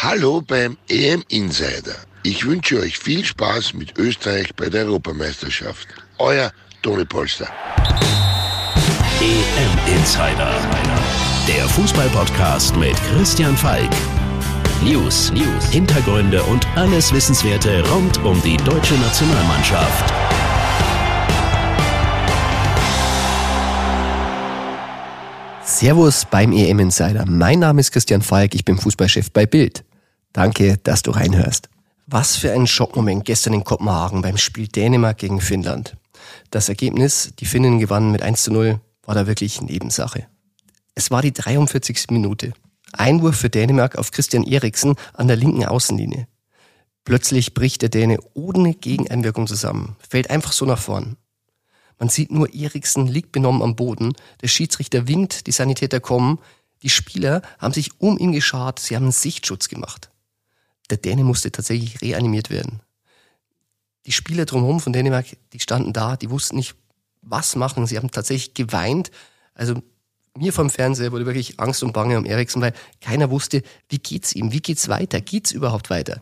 Hallo beim EM Insider. Ich wünsche euch viel Spaß mit Österreich bei der Europameisterschaft. Euer Toni Polster. EM Insider. Der Fußballpodcast mit Christian Falk. News, News, Hintergründe und alles Wissenswerte rund um die deutsche Nationalmannschaft. Servus beim EM Insider. Mein Name ist Christian Falk, ich bin Fußballchef bei Bild. Danke, dass du reinhörst. Was für ein Schockmoment gestern in Kopenhagen beim Spiel Dänemark gegen Finnland. Das Ergebnis, die Finnen gewannen mit 1 zu 0, war da wirklich Nebensache. Es war die 43. Minute. Einwurf für Dänemark auf Christian Eriksen an der linken Außenlinie. Plötzlich bricht der Däne ohne Gegeneinwirkung zusammen, fällt einfach so nach vorn. Man sieht nur, Eriksen liegt benommen am Boden, der Schiedsrichter winkt, die Sanitäter kommen, die Spieler haben sich um ihn geschart, sie haben einen Sichtschutz gemacht. Der Däne musste tatsächlich reanimiert werden. Die Spieler drumherum von Dänemark, die standen da, die wussten nicht, was machen. Sie haben tatsächlich geweint. Also mir vom Fernseher wurde wirklich Angst und Bange um Eriksen, weil keiner wusste, wie geht's ihm, wie geht's weiter, geht's überhaupt weiter.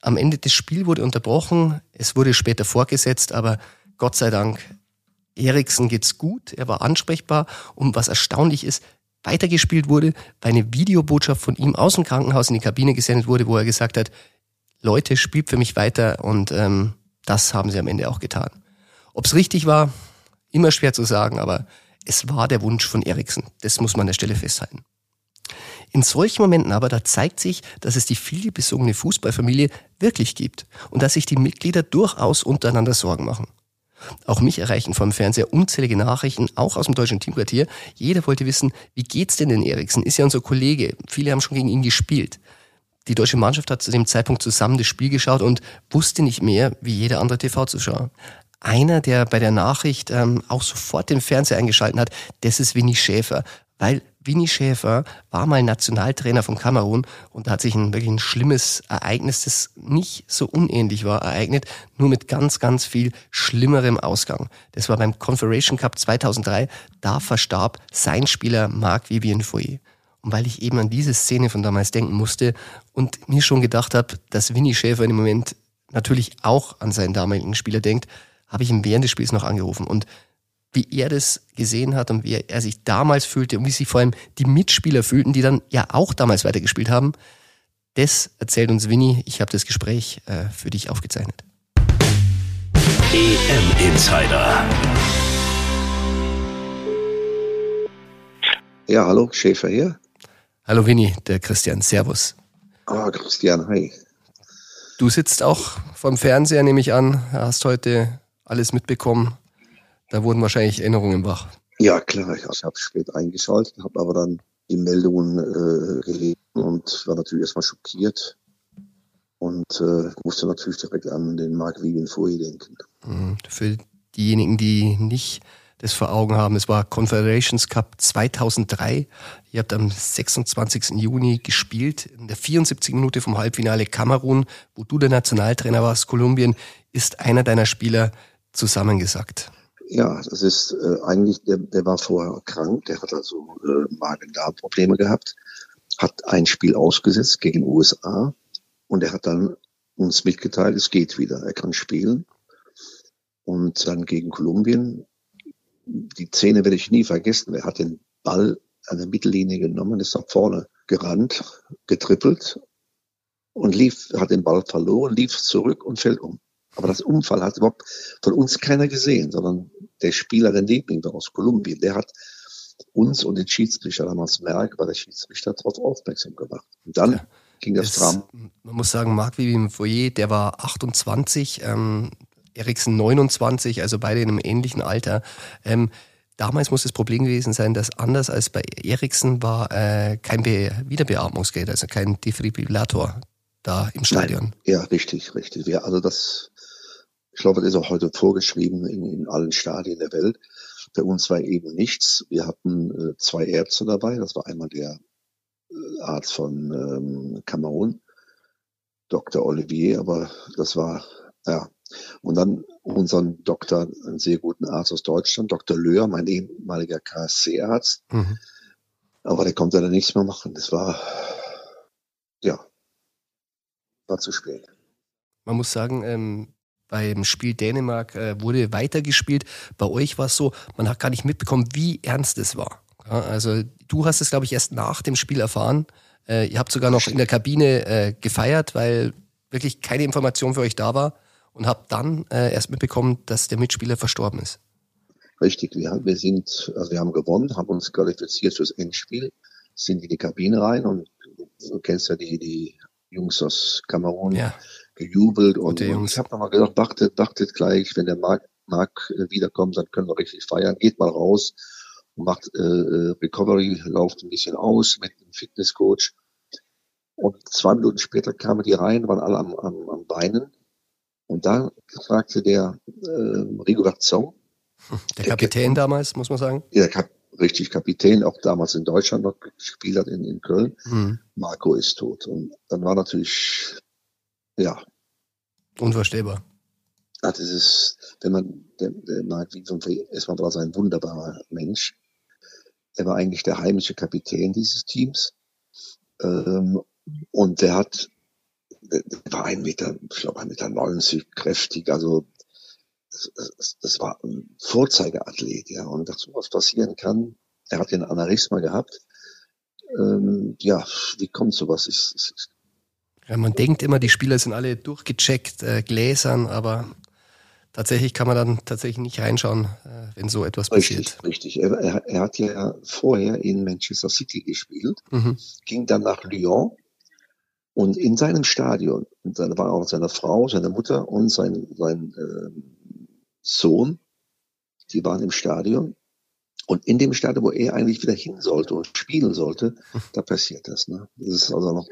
Am Ende des Spiels wurde unterbrochen, es wurde später vorgesetzt, aber Gott sei Dank, Eriksen geht's gut, er war ansprechbar und was erstaunlich ist, weitergespielt wurde, weil eine Videobotschaft von ihm aus dem Krankenhaus in die Kabine gesendet wurde, wo er gesagt hat, Leute, spielt für mich weiter und ähm, das haben sie am Ende auch getan. Ob es richtig war, immer schwer zu sagen, aber es war der Wunsch von Eriksen. Das muss man an der Stelle festhalten. In solchen Momenten aber, da zeigt sich, dass es die vielbesungene Fußballfamilie wirklich gibt und dass sich die Mitglieder durchaus untereinander Sorgen machen. Auch mich erreichen vom Fernseher unzählige Nachrichten, auch aus dem deutschen Teamquartier. Jeder wollte wissen, wie geht's denn den Eriksen? Ist ja unser Kollege. Viele haben schon gegen ihn gespielt. Die deutsche Mannschaft hat zu dem Zeitpunkt zusammen das Spiel geschaut und wusste nicht mehr, wie jeder andere TV-Zuschauer. Einer, der bei der Nachricht ähm, auch sofort den Fernseher eingeschalten hat, das ist Winnie Schäfer. Weil Winnie Schäfer war mal Nationaltrainer von Kamerun und da hat sich ein wirklich ein schlimmes Ereignis, das nicht so unähnlich war, ereignet, nur mit ganz, ganz viel schlimmerem Ausgang. Das war beim Confederation Cup 2003. Da verstarb sein Spieler Marc Vivien Foyer. Und weil ich eben an diese Szene von damals denken musste und mir schon gedacht habe, dass Winnie Schäfer dem Moment natürlich auch an seinen damaligen Spieler denkt, habe ich ihn während des Spiels noch angerufen. Und wie er das gesehen hat und wie er sich damals fühlte und wie sich vor allem die Mitspieler fühlten, die dann ja auch damals weitergespielt haben, das erzählt uns Winnie. Ich habe das Gespräch äh, für dich aufgezeichnet. EM Insider. Ja, hallo, Schäfer hier. Hallo Winnie, der Christian. Servus. Ah, Christian, hi. Du sitzt auch vom Fernseher, nehme ich an. Hast heute alles mitbekommen. Da wurden wahrscheinlich Erinnerungen wach. Ja, klar. Ich habe spät eingeschaltet, habe aber dann die Meldungen äh, gelesen und war natürlich erstmal schockiert und äh, musste natürlich direkt an den Mark Vivian Foy denken. Mhm. Für diejenigen, die nicht das vor Augen haben, es war Confederations Cup 2003. Ihr habt am 26. Juni gespielt, in der 74. Minute vom Halbfinale Kamerun, wo du der Nationaltrainer warst. Kolumbien ist einer deiner Spieler zusammengesackt. Ja, das ist äh, eigentlich, der, der war vorher krank, der hat also äh, Magen-Darm-Probleme gehabt, hat ein Spiel ausgesetzt gegen USA und er hat dann uns mitgeteilt, es geht wieder, er kann spielen. Und dann gegen Kolumbien, die Szene werde ich nie vergessen, er hat den Ball an der Mittellinie genommen, ist nach vorne gerannt, getrippelt und lief, hat den Ball verloren, lief zurück und fällt um. Aber das Unfall hat überhaupt von uns keiner gesehen, sondern der Spieler, der Liebling aus Kolumbien, der hat uns und den Schiedsrichter damals Merck, war der Schiedsrichter darauf aufmerksam gemacht. Und dann ja, ging das Drama. Man muss sagen, Marc Vivien Foyer, der war 28, ähm, Eriksen 29, also beide in einem ähnlichen Alter. Ähm, damals muss das Problem gewesen sein, dass anders als bei Eriksen war äh, kein Be Wiederbeatmungsgerät, also kein Defibrillator da im Stadion. Nein. Ja, richtig, richtig. Ja, also das ich glaube, das ist auch heute vorgeschrieben in, in allen Stadien der Welt. Bei uns war eben nichts. Wir hatten äh, zwei Ärzte dabei. Das war einmal der äh, Arzt von ähm, Kamerun, Dr. Olivier, aber das war, ja. Und dann unseren Doktor, einen sehr guten Arzt aus Deutschland, Dr. Löhr, mein ehemaliger KSC-Arzt. Mhm. Aber der konnte dann nichts mehr machen. Das war, ja, war zu spät. Man muss sagen, ähm, beim Spiel Dänemark äh, wurde weitergespielt. Bei euch war es so, man hat gar nicht mitbekommen, wie ernst es war. Ja, also du hast es, glaube ich, erst nach dem Spiel erfahren. Äh, ihr habt sogar noch in der Kabine äh, gefeiert, weil wirklich keine Information für euch da war und habt dann äh, erst mitbekommen, dass der Mitspieler verstorben ist. Richtig, wir, wir sind, also wir haben gewonnen, haben uns qualifiziert fürs Endspiel, sind in die Kabine rein und du kennst ja die, die Jungs aus Kamerun, ja. Gejubelt und, und ich habe nochmal gesagt, wartet, wartet gleich, wenn der Marc, Marc äh, wiederkommt, dann können wir richtig feiern, geht mal raus und macht äh, äh Recovery, lauft ein bisschen aus mit dem Fitnesscoach. Und zwei Minuten später kamen die rein, waren alle am, am, am Beinen. Und dann fragte der äh, Rigo Garzon, der Kapitän der, damals, muss man sagen. Ja, Kap richtig Kapitän, auch damals in Deutschland noch gespielt hat, in, in Köln. Mhm. Marco ist tot. Und dann war natürlich, ja. Unvorstellbar. Ja, das ist, wenn man, der, der Marc Wiedemann, erstmal war er ein wunderbarer Mensch. Er war eigentlich der heimische Kapitän dieses Teams. Ähm, und der hat, der war ein Meter, ich glaube ein Meter 90, kräftig, also das, das war ein Vorzeigeathlet, ja. Und dass sowas passieren kann, er hat den Aneurysma gehabt. Ähm, ja, wie kommt sowas? Ich, ich, man denkt immer, die Spieler sind alle durchgecheckt, äh, gläsern, aber tatsächlich kann man dann tatsächlich nicht reinschauen, äh, wenn so etwas richtig, passiert. Richtig, er, er, er, hat ja vorher in Manchester City gespielt, mhm. ging dann nach Lyon und in seinem Stadion, und da war auch seine Frau, seine Mutter und sein, sein äh, Sohn, die waren im Stadion. Und in dem Stadion, wo er eigentlich wieder hin sollte und spielen sollte, da passiert das. Ne? Das ist also noch,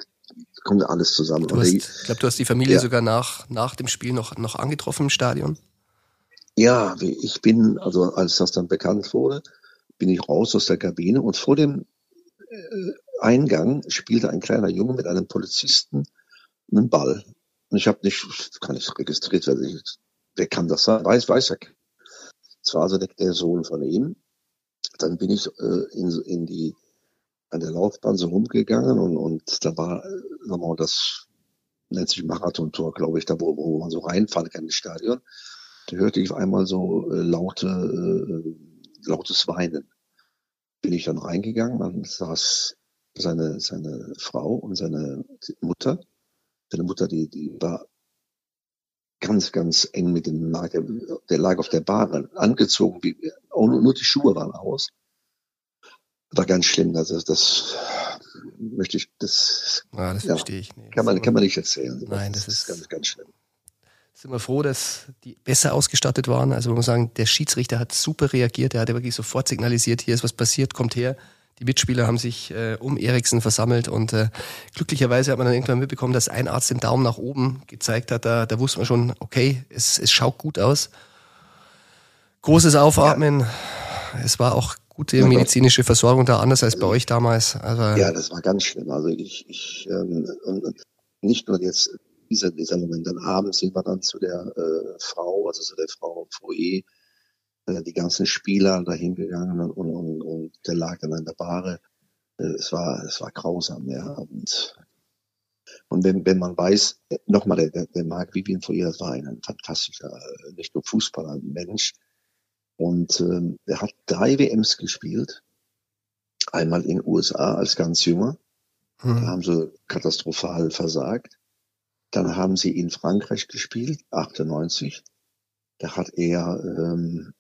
kommt alles zusammen. Hast, ich glaube, du hast die Familie ja. sogar nach, nach dem Spiel noch, noch angetroffen im Stadion. Ja, ich bin, also als das dann bekannt wurde, bin ich raus aus der Kabine und vor dem äh, Eingang spielte ein kleiner Junge mit einem Polizisten einen Ball. Und ich habe nicht, kann nicht registriert werden, wer kann das sein? Weiß, weiß er. Das war also der, der Sohn von ihm. Dann bin ich äh, in, in die, an der Laufbahn so rumgegangen und, und da war, äh, mal, das nennt sich Marathontor, glaube ich, da wo, wo man so reinfahren kann ins Stadion. Da hörte ich einmal so äh, laute, äh, lautes Weinen. Bin ich dann reingegangen, dann saß seine, seine Frau und seine Mutter. Seine Mutter, die, die war ganz, ganz eng mit dem lag, der, lag auf der Bahn, angezogen, wie, nur die Schuhe waren aus. War ganz schlimm, also das möchte ich, das, ah, das ja, verstehe ich. Nee, kann man, kann man nicht erzählen. Nein, das, das ist ganz, ganz schlimm. Sind wir froh, dass die besser ausgestattet waren. Also, man muss sagen, der Schiedsrichter hat super reagiert. Er hat wirklich sofort signalisiert, hier ist was passiert, kommt her. Die Mitspieler haben sich äh, um Eriksen versammelt und äh, glücklicherweise hat man dann irgendwann mitbekommen, dass ein Arzt den Daumen nach oben gezeigt hat. Da, da wusste man schon, okay, es, es schaut gut aus. Großes Aufatmen. Ja. Es war auch gute medizinische Versorgung da, anders als bei euch damals. Also, ja, das war ganz schlimm. Also ich, ich ähm, nicht nur jetzt dieser, dieser Moment, dann abends sind wir dann zu der äh, Frau, also zu der Frau Foe, äh, die ganzen Spieler dahin gegangen und, und, und der lag dann in der Bahre. Äh, es war, es war grausam, ja. Und, und wenn, wenn man weiß, äh, nochmal, der, der, Marc Vivien vor ihr, das war ein fantastischer, nicht nur Fußballer, ein Mensch. Und ähm, er hat drei WMs gespielt. Einmal in den USA als ganz junger. Hm. Da haben sie katastrophal versagt. Dann haben sie in Frankreich gespielt, 98. Da hat er ähm,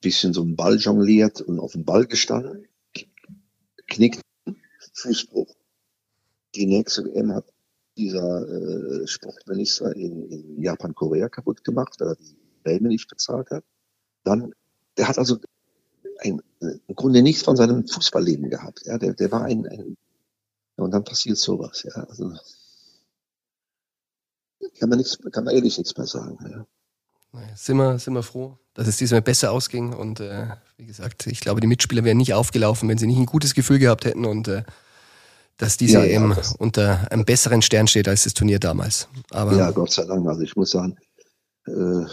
bisschen so einen Ball jongliert und auf den Ball gestanden, knickt, Fußbruch. Die nächste WM hat dieser äh, Sportminister in, in Japan, Korea kaputt gemacht, weil er die Prämie nicht bezahlt hat. Dann, der hat also ein, im Grunde nichts von seinem Fußballleben gehabt. Ja, der, der war ein, ein und dann passiert sowas. Ja, also kann man nichts, kann man ehrlich nichts mehr sagen. Ja. Sind wir, sind wir froh, dass es diesmal besser ausging. Und äh, wie gesagt, ich glaube, die Mitspieler wären nicht aufgelaufen, wenn sie nicht ein gutes Gefühl gehabt hätten und äh, dass diese ja, ja, das unter einem besseren Stern steht als das Turnier damals. Aber, ja, Gott sei Dank. Also ich muss sagen, äh,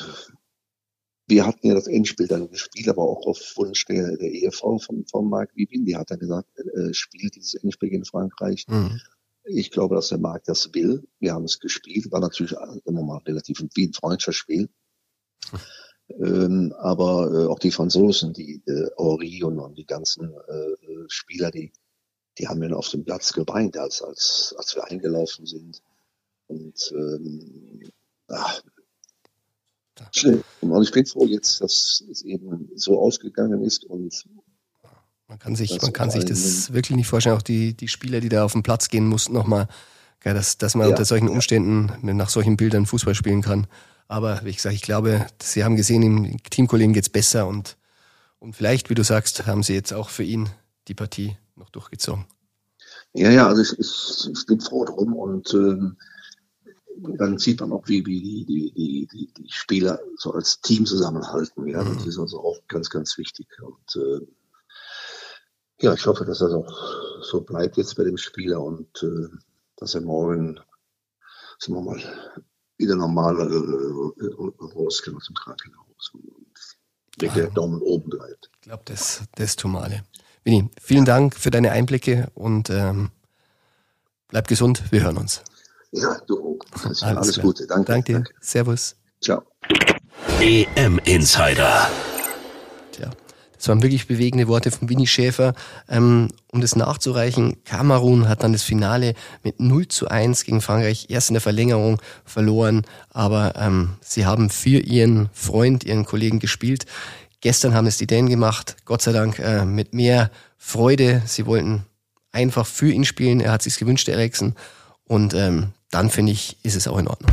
wir hatten ja das Endspiel dann gespielt, aber auch auf Wunsch der, der Ehefrau von, von Marc Vivin. Die hat dann gesagt, äh, spielt dieses Endspiel in Frankreich. Mhm. Ich glaube, dass der Markt das will. Wir haben es gespielt, war natürlich immer mal relativ wie ein Freundschaftsspiel. Ähm, aber äh, auch die Franzosen, die äh, Henri und, und die ganzen äh, Spieler, die, die haben dann auf dem Platz geweint, als, als, als wir eingelaufen sind. Und ähm, ach, schlimm. Und ich bin froh jetzt, dass es eben so ausgegangen ist und man kann sich, man kann sich das wirklich nicht vorstellen. Auch die, die Spieler, die da auf den Platz gehen mussten, nochmal, dass, dass man ja, unter solchen Umständen nach solchen Bildern Fußball spielen kann. Aber wie gesagt, ich glaube, sie haben gesehen, im Teamkollegen geht's besser und, und vielleicht, wie du sagst, haben sie jetzt auch für ihn die Partie noch durchgezogen. Ja, ja, also ich, ich, ich bin froh drum und ähm, dann sieht man auch, wie, wie die, die, die, die, die Spieler so als Team zusammenhalten. Ja, mhm. das ist also auch ganz, ganz wichtig. Und äh, ja, ich hoffe, dass das auch so bleibt jetzt bei dem Spieler und äh, dass er morgen, sagen wir mal, wieder normal äh, äh rauskommt aus dem Krankenhaus und der, der Daumen oben bleibt. Ich glaube, das, das alle. Winnie, vielen Dank für deine Einblicke und ähm, bleib gesund. Wir hören uns. Ja, du auch. Alles, alles Gute. Danke. Danke dir. Danke. Servus. Ciao. EM Insider. Das waren wirklich bewegende Worte von Winnie Schäfer. Ähm, um das nachzureichen, Kamerun hat dann das Finale mit 0 zu 1 gegen Frankreich erst in der Verlängerung verloren, aber ähm, sie haben für ihren Freund, ihren Kollegen gespielt. Gestern haben es die Dänen gemacht, Gott sei Dank äh, mit mehr Freude. Sie wollten einfach für ihn spielen, er hat sich's gewünscht, Eriksen. Und ähm, dann finde ich, ist es auch in Ordnung.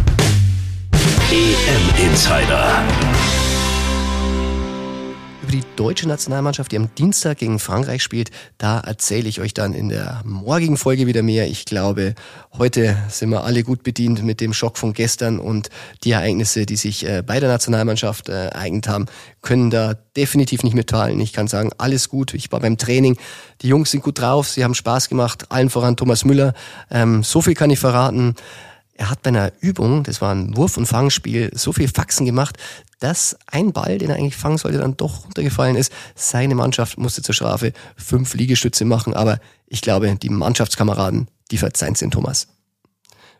EM Insider die deutsche Nationalmannschaft, die am Dienstag gegen Frankreich spielt. Da erzähle ich euch dann in der morgigen Folge wieder mehr. Ich glaube, heute sind wir alle gut bedient mit dem Schock von gestern und die Ereignisse, die sich äh, bei der Nationalmannschaft äh, ereignet haben, können da definitiv nicht mitteilen. Ich kann sagen, alles gut. Ich war beim Training. Die Jungs sind gut drauf. Sie haben Spaß gemacht. Allen voran Thomas Müller. Ähm, so viel kann ich verraten. Er hat bei einer Übung, das war ein Wurf- und Fangspiel, so viel Faxen gemacht, dass ein Ball, den er eigentlich fangen sollte, dann doch runtergefallen ist. Seine Mannschaft musste zur Strafe fünf Liegestütze machen, aber ich glaube, die Mannschaftskameraden, die verzeihen den Thomas.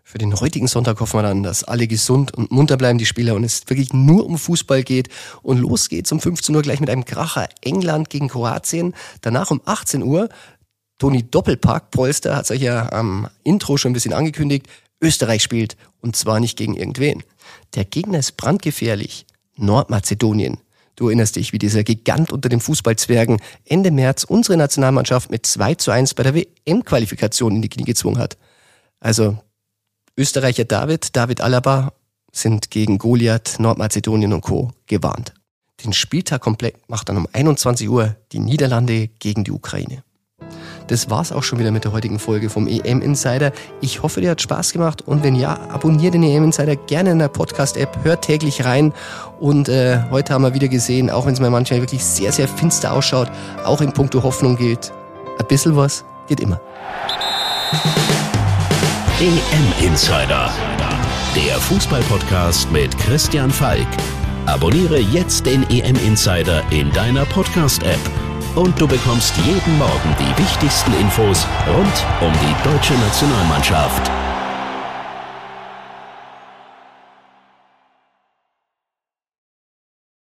Für den heutigen Sonntag hoffen wir dann, dass alle gesund und munter bleiben, die Spieler, und es wirklich nur um Fußball geht. Und los geht's um 15 Uhr gleich mit einem Kracher England gegen Kroatien. Danach um 18 Uhr Toni Doppelpack, Polster, hat sich ja am Intro schon ein bisschen angekündigt, Österreich spielt und zwar nicht gegen irgendwen. Der Gegner ist brandgefährlich. Nordmazedonien. Du erinnerst dich, wie dieser Gigant unter den Fußballzwergen Ende März unsere Nationalmannschaft mit 2 zu 1 bei der WM-Qualifikation in die Knie gezwungen hat. Also Österreicher David, David Alaba sind gegen Goliath, Nordmazedonien und Co. gewarnt. Den Spieltag komplett macht dann um 21 Uhr die Niederlande gegen die Ukraine. Das war's auch schon wieder mit der heutigen Folge vom EM Insider. Ich hoffe, dir hat Spaß gemacht und wenn ja, abonniere den EM Insider gerne in der Podcast-App, hört täglich rein und äh, heute haben wir wieder gesehen, auch wenn es mir manchmal wirklich sehr, sehr finster ausschaut, auch in puncto Hoffnung gilt, ein bisschen was geht immer. EM Insider, der Fußballpodcast mit Christian Falk. Abonniere jetzt den EM Insider in deiner Podcast-App und du bekommst jeden Morgen die wichtigsten Infos rund um die deutsche Nationalmannschaft.